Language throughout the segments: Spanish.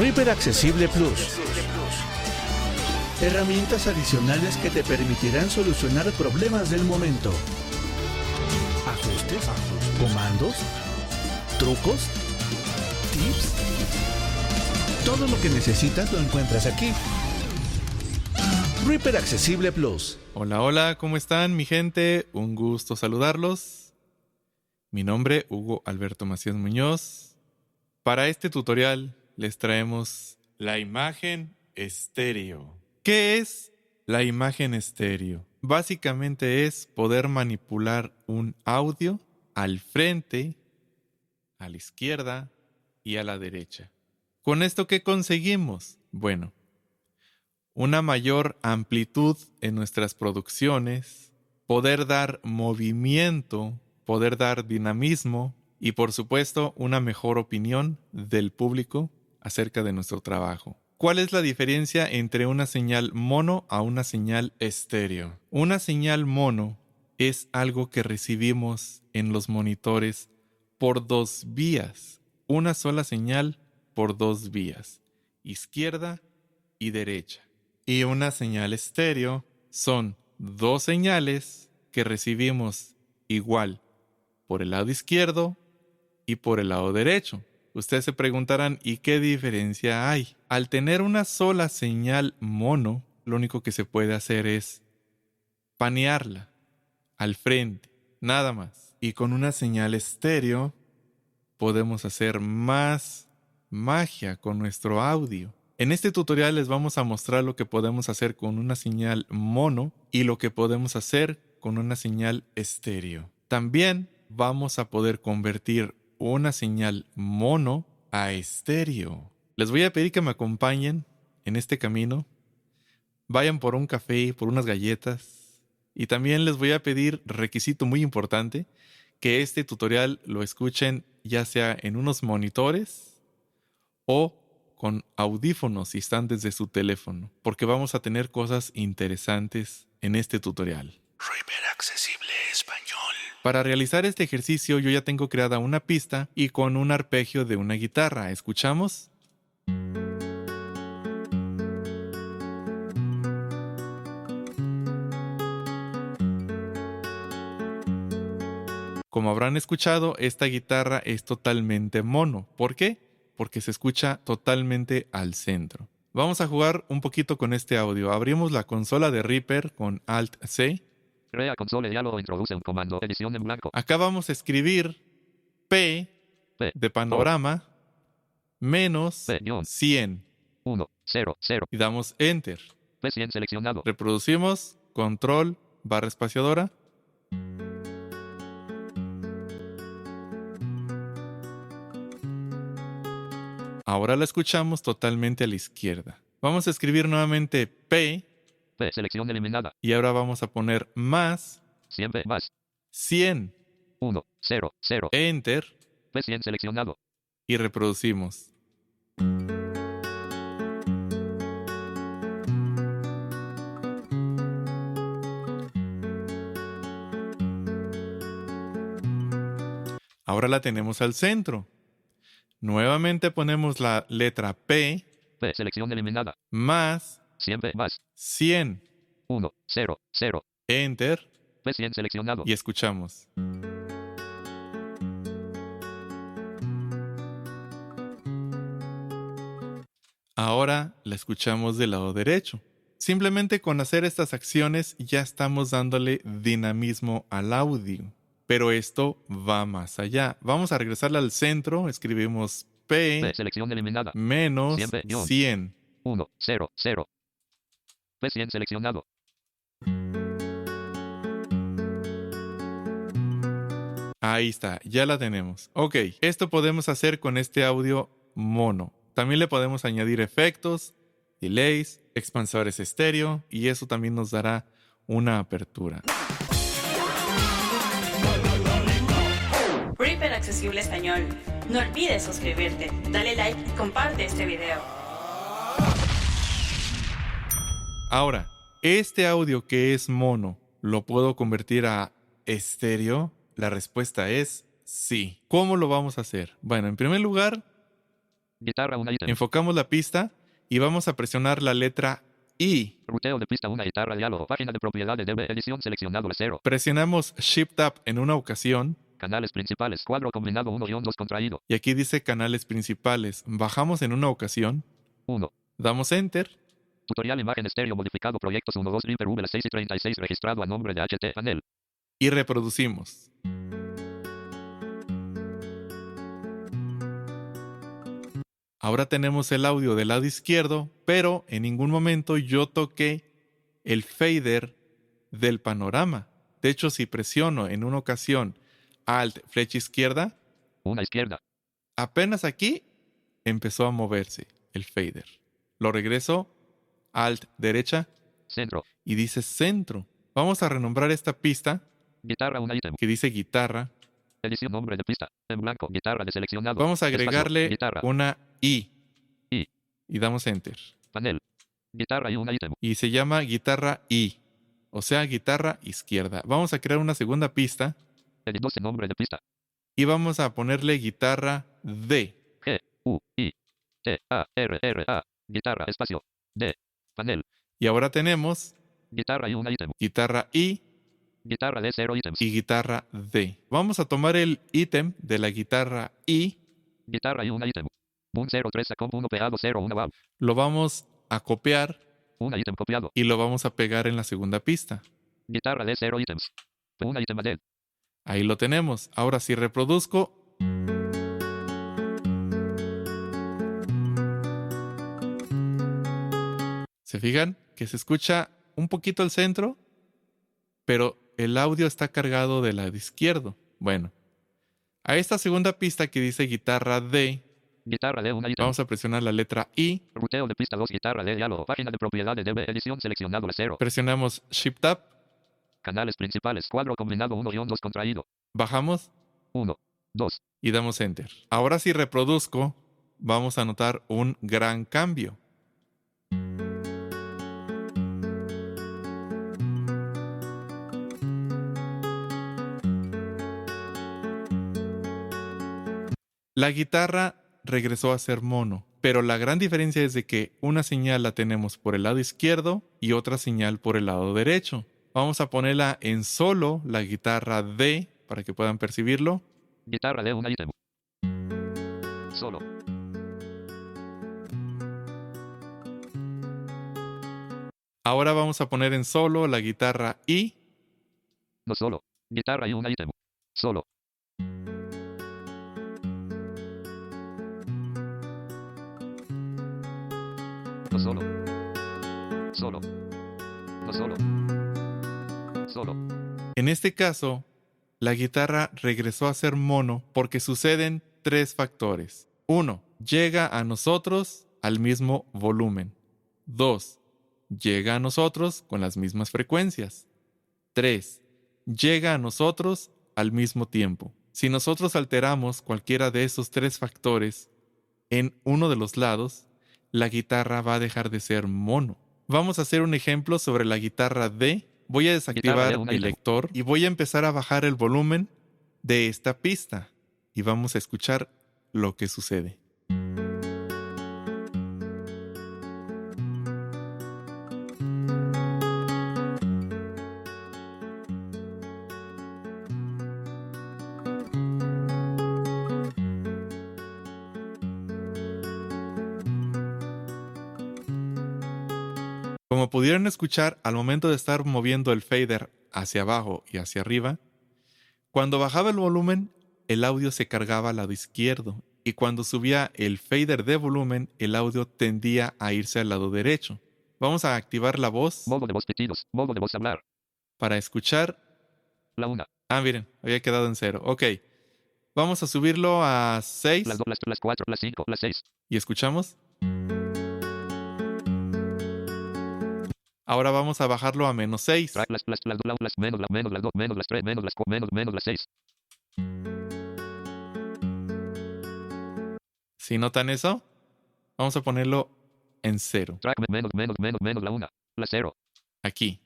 Reaper Accesible Plus. Herramientas adicionales que te permitirán solucionar problemas del momento. Ajustes, comandos, trucos, tips. Todo lo que necesitas lo encuentras aquí. Reaper Accesible Plus. Hola, hola, ¿cómo están mi gente? Un gusto saludarlos. Mi nombre, Hugo Alberto Macías Muñoz. Para este tutorial les traemos la imagen estéreo. ¿Qué es la imagen estéreo? Básicamente es poder manipular un audio al frente, a la izquierda y a la derecha. ¿Con esto qué conseguimos? Bueno, una mayor amplitud en nuestras producciones, poder dar movimiento, poder dar dinamismo y por supuesto una mejor opinión del público acerca de nuestro trabajo. ¿Cuál es la diferencia entre una señal mono a una señal estéreo? Una señal mono es algo que recibimos en los monitores por dos vías, una sola señal por dos vías, izquierda y derecha. Y una señal estéreo son dos señales que recibimos igual por el lado izquierdo y por el lado derecho. Ustedes se preguntarán, ¿y qué diferencia hay? Al tener una sola señal mono, lo único que se puede hacer es panearla al frente, nada más. Y con una señal estéreo podemos hacer más magia con nuestro audio. En este tutorial les vamos a mostrar lo que podemos hacer con una señal mono y lo que podemos hacer con una señal estéreo. También vamos a poder convertir una señal mono a estéreo. Les voy a pedir que me acompañen en este camino. Vayan por un café, por unas galletas. Y también les voy a pedir, requisito muy importante, que este tutorial lo escuchen ya sea en unos monitores o con audífonos si están desde su teléfono, porque vamos a tener cosas interesantes en este tutorial. Para realizar este ejercicio yo ya tengo creada una pista y con un arpegio de una guitarra. ¿Escuchamos? Como habrán escuchado, esta guitarra es totalmente mono. ¿Por qué? Porque se escucha totalmente al centro. Vamos a jugar un poquito con este audio. Abrimos la consola de Reaper con Alt C Crea console diálogo introduce un comando. Edición en blanco. Acá vamos a escribir P, P de panorama menos P, guion. 100 1, 0, 0. y damos Enter. P100 seleccionado. Reproducimos control barra espaciadora. Ahora la escuchamos totalmente a la izquierda. Vamos a escribir nuevamente P P selección eliminada. y ahora vamos a poner más 100 P más. 100. 1, 0, 0. Enter P100 seleccionado. y reproducimos. Ahora la tenemos al centro. Nuevamente ponemos la letra P P selección eliminada. más 100 P más. 100. 1, 0, 0. Enter P100 seleccionado. y escuchamos. Ahora la escuchamos del lado derecho. Simplemente con hacer estas acciones ya estamos dándole dinamismo al audio. Pero esto va más allá. Vamos a regresarle al centro. Escribimos P P selección eliminada. menos Siempre, guion. 100. 1, 0, 0. P100 seleccionado. Ahí está, ya la tenemos. Ok, esto podemos hacer con este audio mono. También le podemos añadir efectos, delays, expansores estéreo y eso también nos dará una apertura. Reaper Accesible Español. No olvides suscribirte, dale like y comparte este video. Ahora, este audio que es mono, ¿lo puedo convertir a estéreo? La respuesta es sí. ¿Cómo lo vamos a hacer? Bueno, en primer lugar, Guitarra 1 ítem. Enfocamos la pista y vamos a presionar la letra I. Ruteo de pista 1 guitarra diálogo. Página de propiedades de edición seleccionado 0. Presionamos Shift Up en una ocasión Canales principales. Cuadro combinado 1-2 contraído. y aquí dice canales principales. Bajamos en una ocasión, 1. damos Enter Tutorial imagen estéreo modificado proyectos 1 2 Reaper V 6 y 36 registrado a nombre de HT panel. y reproducimos. Ahora tenemos el audio del lado izquierdo, pero en ningún momento yo toqué el fader del panorama. De hecho, si presiono en una ocasión Alt flecha izquierda, Una izquierda. apenas aquí empezó a moverse el fader. Lo regreso Alt derecha Centro. y dice centro. Vamos a renombrar esta pista Guitarra 1 ítem. que dice guitarra. Edición nombre de pista. En blanco. Guitarra de seleccionado. Vamos a agregarle una I. I. Y damos enter. Panel. Guitarra y 1 ítem. Y se llama guitarra I. O sea, guitarra izquierda. Vamos a crear una segunda pista Edit 12 nombre de pista. y vamos a ponerle guitarra D. G. U. I. T. A. R. R. A. Guitarra. Espacio. D. Panel. Y ahora tenemos Guitarra y 1 ítem. guitarra I Guitarra de 0 ítems. y guitarra D. Vamos a tomar el ítem de la guitarra I, Guitarra y 1 ítem. Boom 03 acom 1 pegado 0 1 wow. lo vamos a copiar 1 ítem copiado. y lo vamos a pegar en la segunda pista. Guitarra de 0 ítems. 1 ítem. Ahí lo tenemos. Ahora si reproduzco, ¿se fijan? Que se escucha un poquito el centro, pero el audio está cargado del lado izquierdo. Bueno, a esta segunda pista que dice guitarra D, Guitarra de 1 ítem. vamos a presionar la letra I, Ruteo de pista 2 guitarra de diálogo. Página de propiedades de edición seleccionado la 0. presionamos Shift Up, Canales principales. Cuadro combinado 1-2 contraído. bajamos 1. 2. y damos Enter. Ahora si reproduzco, vamos a notar un gran cambio. La guitarra regresó a ser mono, pero la gran diferencia es de que una señal la tenemos por el lado izquierdo y otra señal por el lado derecho. Vamos a ponerla en solo la guitarra D para que puedan percibirlo. Guitarra de 1 ítem. Solo. Ahora vamos a poner en solo la guitarra I No solo. Guitarra y 1 ítem. Solo. Solo. Solo. Solo. Solo. En este caso, la guitarra regresó a ser mono porque suceden tres factores. Uno, llega a nosotros al mismo volumen. Dos, llega a nosotros con las mismas frecuencias. Tres, llega a nosotros al mismo tiempo. Si nosotros alteramos cualquiera de esos tres factores en uno de los lados, la guitarra va a dejar de ser mono. Vamos a hacer un ejemplo sobre la guitarra D. Voy a desactivar una lector y voy a empezar a bajar el volumen de esta pista y vamos a escuchar lo que sucede. Como pudieron escuchar, al momento de estar moviendo el fader hacia abajo y hacia arriba, cuando bajaba el volumen, el audio se cargaba al lado izquierdo y cuando subía el fader de volumen, el audio tendía a irse al lado derecho. Vamos a activar la voz Modo de voz pitidos. Modo de voz hablar. para escuchar. La 1. Ah, miren, había quedado en cero. Ok. Vamos a subirlo a 6 Las 2, las 3, las 4, las 5, las 6. y escuchamos. Ahora vamos a bajarlo a menos 6. Track las, las, las, las, las, menos, la, menos, las 2, menos, las 3, menos, las 4, menos, menos, las 6. Si notan eso, vamos a ponerlo en cero. Track me- menos, menos, menos, menos, la 1. La 0. Aquí.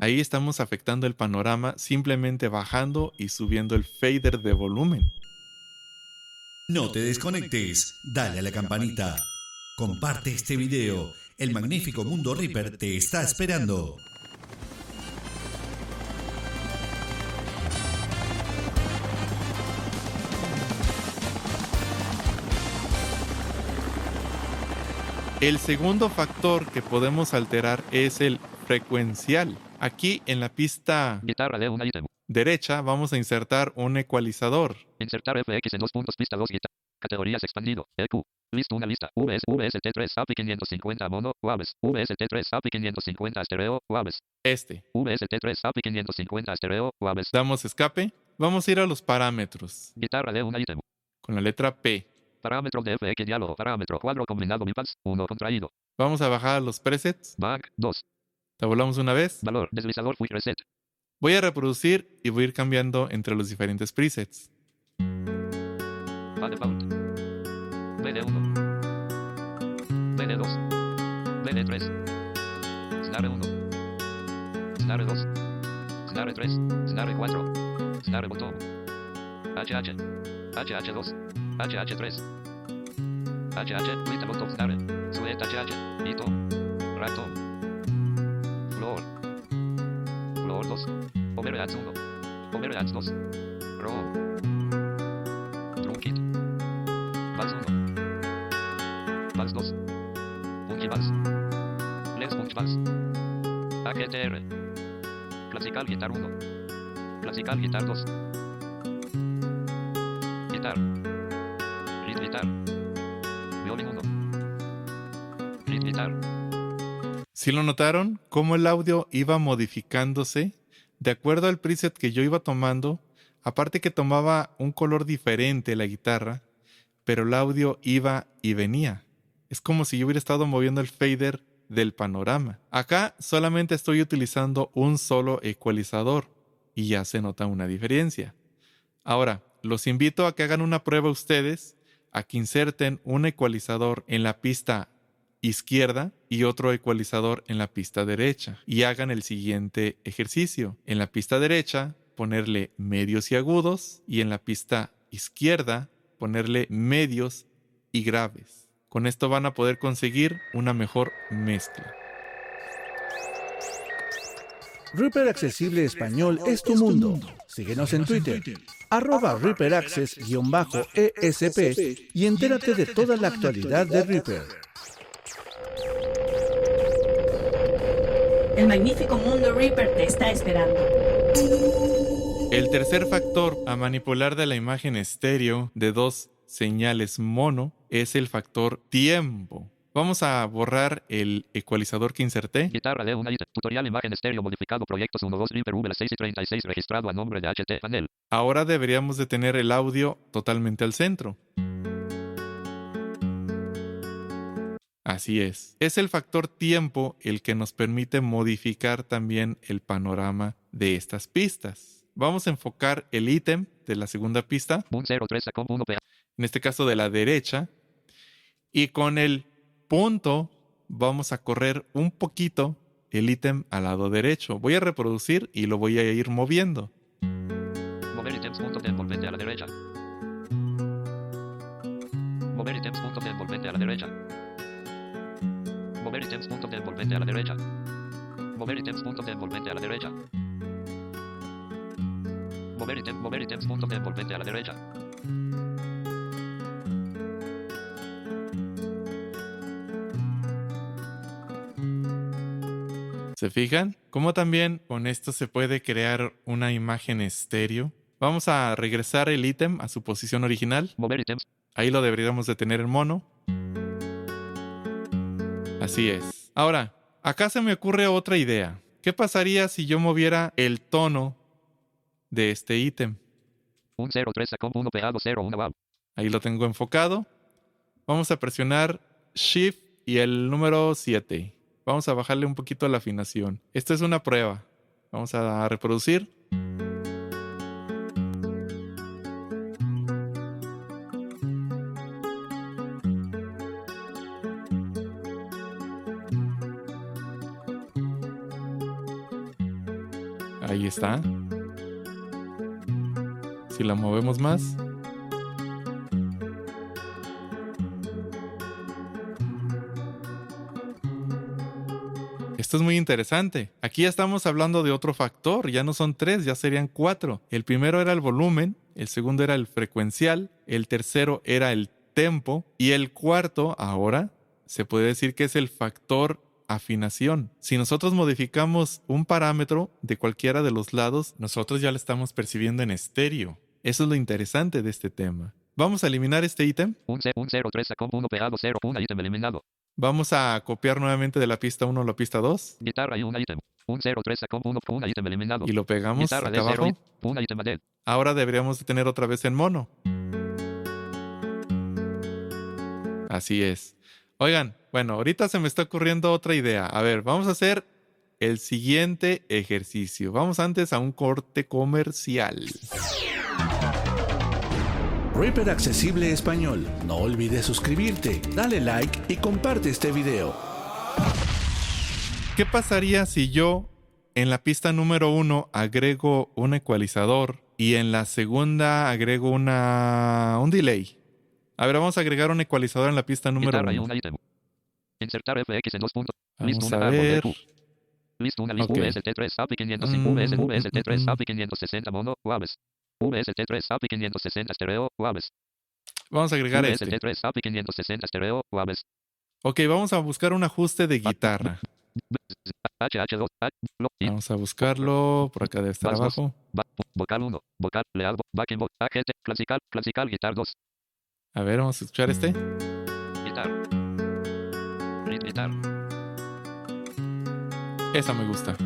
Ahí estamos afectando el panorama simplemente bajando y subiendo el fader de volumen. No te desconectes, dale a la campanita. Comparte este video. El magnífico mundo Reaper te está esperando. El segundo factor que podemos alterar es el frecuencial. Aquí en la pista Guitarra de un ítem. derecha vamos a insertar un ecualizador. Insertar FX en dos puntos, pista 2, guitarra. Categorías expandido. EQ. Listo una lista. VS, VST3, API 550 mono, Waves. VST3, API 550 estereo, Waves. Este. VST3, API 550 estereo, Waves. Damos escape. Vamos a ir a los parámetros Guitarra de un ítem. con la letra P. Parámetro de FX diálogo. Parámetro cuadro combinado bipals. 1 contraído. Vamos a bajar los presets. Back 2. Tabulamos una vez. Valor. Deslizador quick reset. Voy a reproducir y voy a ir cambiando entre los diferentes presets. By default. BD1. BD2. BD3. Snare 1. Snare 2. Snare 3. Snare 4. Snare botón. HH. HH2. HH3. HH. Lista botón snare. Suet HH. Hito. Ratom. Floor. Floor 2. Overheads 1. Overheads 2. Row. 7R. Classical Guitar 1. Classical Guitar 2. Guitar. Lead Guitar. Violin 1. Guitar. Si lo notaron, cómo el audio iba modificándose de acuerdo al preset que yo iba tomando, aparte que tomaba un color diferente la guitarra, pero el audio iba y venía. Es como si yo hubiera estado moviendo el fader del panorama. Acá solamente estoy utilizando un solo ecualizador y ya se nota una diferencia. Ahora, los invito a que hagan una prueba ustedes, a que inserten un ecualizador en la pista izquierda y otro ecualizador en la pista derecha y hagan el siguiente ejercicio. En la pista derecha ponerle medios y agudos y en la pista izquierda ponerle medios y graves. Con esto van a poder conseguir una mejor mezcla. Reaper Accesible Español es tu mundo. Síguenos en Twitter, arroba Reaper Access-ESP y entérate de toda la actualidad de Reaper. El magnífico mundo Reaper te está esperando. El tercer factor a manipular de la imagen estéreo de dos señales mono es el factor tiempo. Vamos a borrar el ecualizador que inserté. Guitarra de una. Tutorial imagen estéreo modificado proyectos 1, 2, Reaper V 6 y 36 registrado a nombre de HT panel. Ahora deberíamos de tener el audio totalmente al centro. Así es. Es el factor tiempo el que nos permite modificar también el panorama de estas pistas. Vamos a enfocar el ítem de la segunda pista, Un 03 sacó 1 PA. en este caso de la derecha, y con el punto vamos a correr un poquito el ítem al lado derecho. Voy a reproducir y lo voy a ir moviendo. Mover ítems punto de envolvente a la derecha. Mover ítems punto de envolvente a la derecha. Mover ítems punto de envolvente a la derecha. Mover ítems punto de envolvente a la derecha. Mover ítem, mover ítems punto de envolvente a la derecha. ¿Se fijan? Como también con esto se puede crear una imagen estéreo. Vamos a regresar el ítem a su posición original. Mover ítems. Ahí lo deberíamos de tener en mono. Así es. Ahora, acá se me ocurre otra idea. ¿Qué pasaría si yo moviera el tono de este ítem? Un 03 sacó 1 pegado 0 1 wow. Ahí lo tengo enfocado. Vamos a presionar Shift y el número 7. Vamos a bajarle un poquito la afinación. Esto es una prueba. Vamos a reproducir. Ahí está. Si la movemos más. Esto es muy interesante. Aquí ya estamos hablando de otro factor, ya no son tres, ya serían cuatro. El primero era el volumen, el segundo era el frecuencial, el tercero era el tempo y el cuarto, ahora, se puede decir que es el factor afinación. Si nosotros modificamos un parámetro de cualquiera de los lados, nosotros ya lo estamos percibiendo en estéreo. Eso es lo interesante de este tema. Vamos a eliminar este ítem. Un, C, un 0, 3, com, 1 pegado, 0, un ítem eliminado. Vamos a copiar nuevamente de la pista 1 a la pista 2 Guitarra y un ítem. Un 0, 3, com, 1, un ítem eliminado. y lo pegamos Guitarra acá de 0, abajo. un ítem de Ahora deberíamos de tener otra vez en mono. Así es. Oigan, bueno, ahorita se me está ocurriendo otra idea. A ver, vamos a hacer el siguiente ejercicio. Vamos antes a un corte comercial. Reaper Accesible Español. No olvides suscribirte, dale like y comparte este video. ¿Qué pasaría si yo en la pista número uno agrego un ecualizador y en la segunda agrego una un delay? A ver, vamos a agregar un ecualizador en la pista número Guitarra uno. un. Insertar FX en dos puntos. Vamos Listo, a ver. Listo, una lista Ok. VST3 API 505 Mm, VS mm, VST3 mm. API 560 mono Waves. VST3 API 560 stereo Waves. Vamos a agregar este. VST3 API 560 stereo Waves. Ok, vamos a buscar un ajuste de guitarra. HH2 H, lo, y, Vamos a buscarlo. Por acá debe estar abajo. vocal 1, vocal, leal, backing vocal, AGT, clasical, clasical, guitar 2, A ver, vamos a escuchar este. guitar. Lead guitar, Esa me gusta.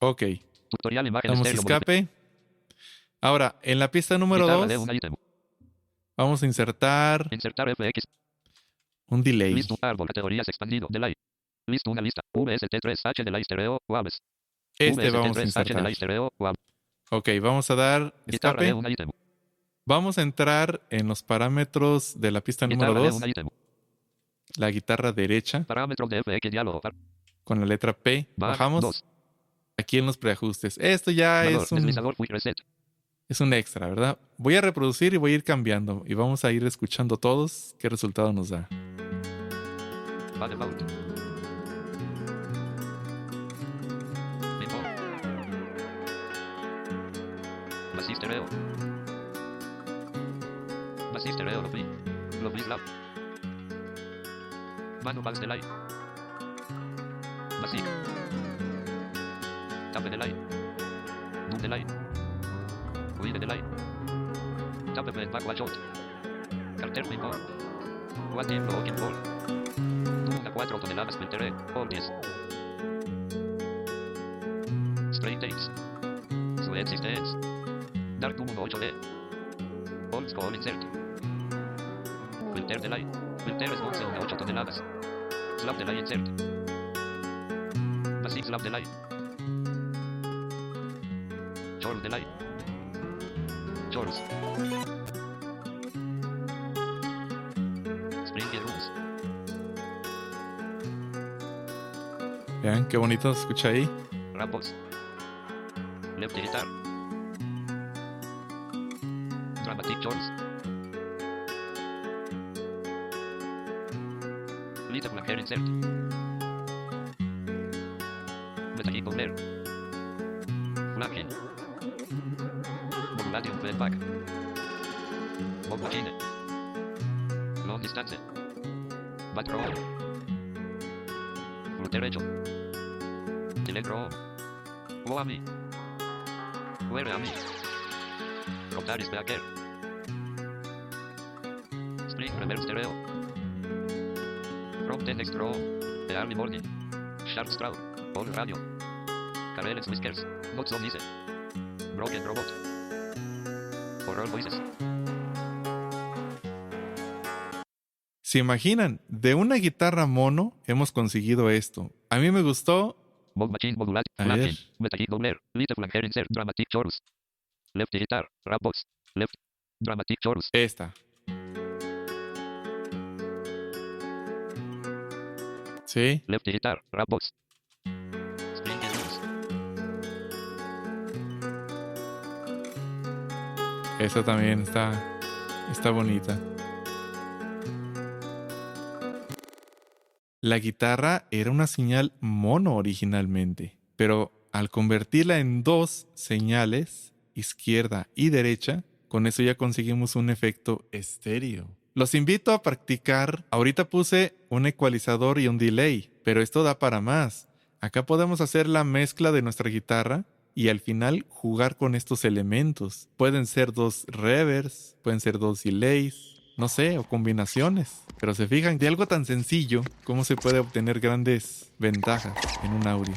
Ok, tutorial imagen damos estéreo, escape. Ahora, en la pista número guitarra de 2, un ítem. vamos a insertar Insertar FX, un delay. listo, árbol, categorías expandido, delay. Listo, una lista, VST3H delay stereo, Waves. Este vamos a VST3H insertar. stereo. Ok, vamos a dar escape. Vamos a entrar en los parámetros de la pista número Guitarra de 2, un ítem. la guitarra derecha, Parámetros de FX diálogo. con la letra P. Bajamos dos. aquí en los preajustes. Esto ya Valor, es un, deslizador, quick reset. Es un extra, ¿verdad? Voy a reproducir y voy a ir cambiando. Y vamos a ir escuchando todos qué resultado nos da. By default. Default. Basis stereo. Basis stereo lovely. Lovely slap. Manuals delay. Basic. Tape delay. Boom delay. Wheel delay. Tape bed backward shot. Carter before. One team looking ball. Una 4 toneladas 10. Spray takes. Su existence. Dark 1 8D. Old school insert. Filter delay. Filter response 1 8 toneladas. Slab delay insert. Basic slab delay. Chorus delay. Chorus. Spring rooms. Vean qué bonito se escucha ahí. Rappos. Left guitar. Dramatic chorus. Little black hair insert. Telegro. O a mí. A mí. Backer. Spring reverse stereo. From the next row. The early morning. Sharp straw. All radio. Careless whiskers. Not so easy. Broken robot. Horror voices. ¿Se imaginan? De una guitarra mono hemos conseguido esto. A mí me gustó. Mod machine modulat. A Flanking. ver. Metakick dobler. Little flank hair insert. Dramatic chorus. Left guitar. Rap box. Left. Dramatic chorus. Esta. ¿Sí? Left guitar, rap box. Esta también está, está bonita. La guitarra era una señal mono originalmente, pero al convertirla en dos señales, izquierda y derecha, con eso ya conseguimos un efecto estéreo. Los invito a practicar. Ahorita puse un ecualizador y un delay, pero esto da para más. Acá podemos hacer la mezcla de nuestra guitarra y al final jugar con estos elementos. Pueden ser dos reverbs, pueden ser dos delays, no sé, o combinaciones. Pero se fijan de algo tan sencillo, cómo se puede obtener grandes ventajas en un audio.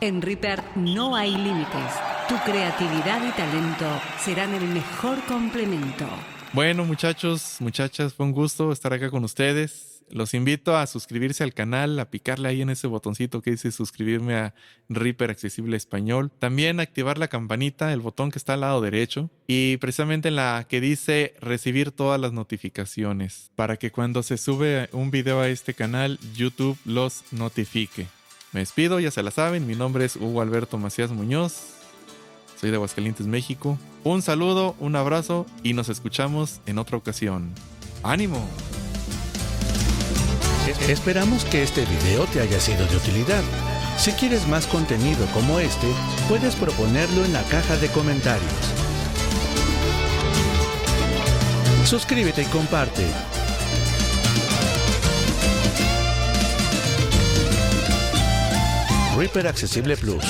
En Reaper no hay límites. Tu creatividad y talento serán el mejor complemento. Bueno, muchachos, muchachas, fue un gusto estar acá con ustedes. Los invito a suscribirse al canal, a picarle ahí en ese botoncito que dice suscribirme a Reaper Accesible Español. También activar la campanita, el botón que está al lado derecho. Y precisamente en la que dice recibir todas las notificaciones. Para que cuando se sube un video a este canal, YouTube los notifique. Me despido, ya se la saben. Mi nombre es Hugo Alberto Macías Muñoz. Soy de Aguascalientes, México. Un saludo, un abrazo y nos escuchamos en otra ocasión. ¡Ánimo! Esperamos que este video te haya sido de utilidad. Si quieres más contenido como este, puedes proponerlo en la caja de comentarios. Suscríbete y comparte. Reaper Accesible Plus.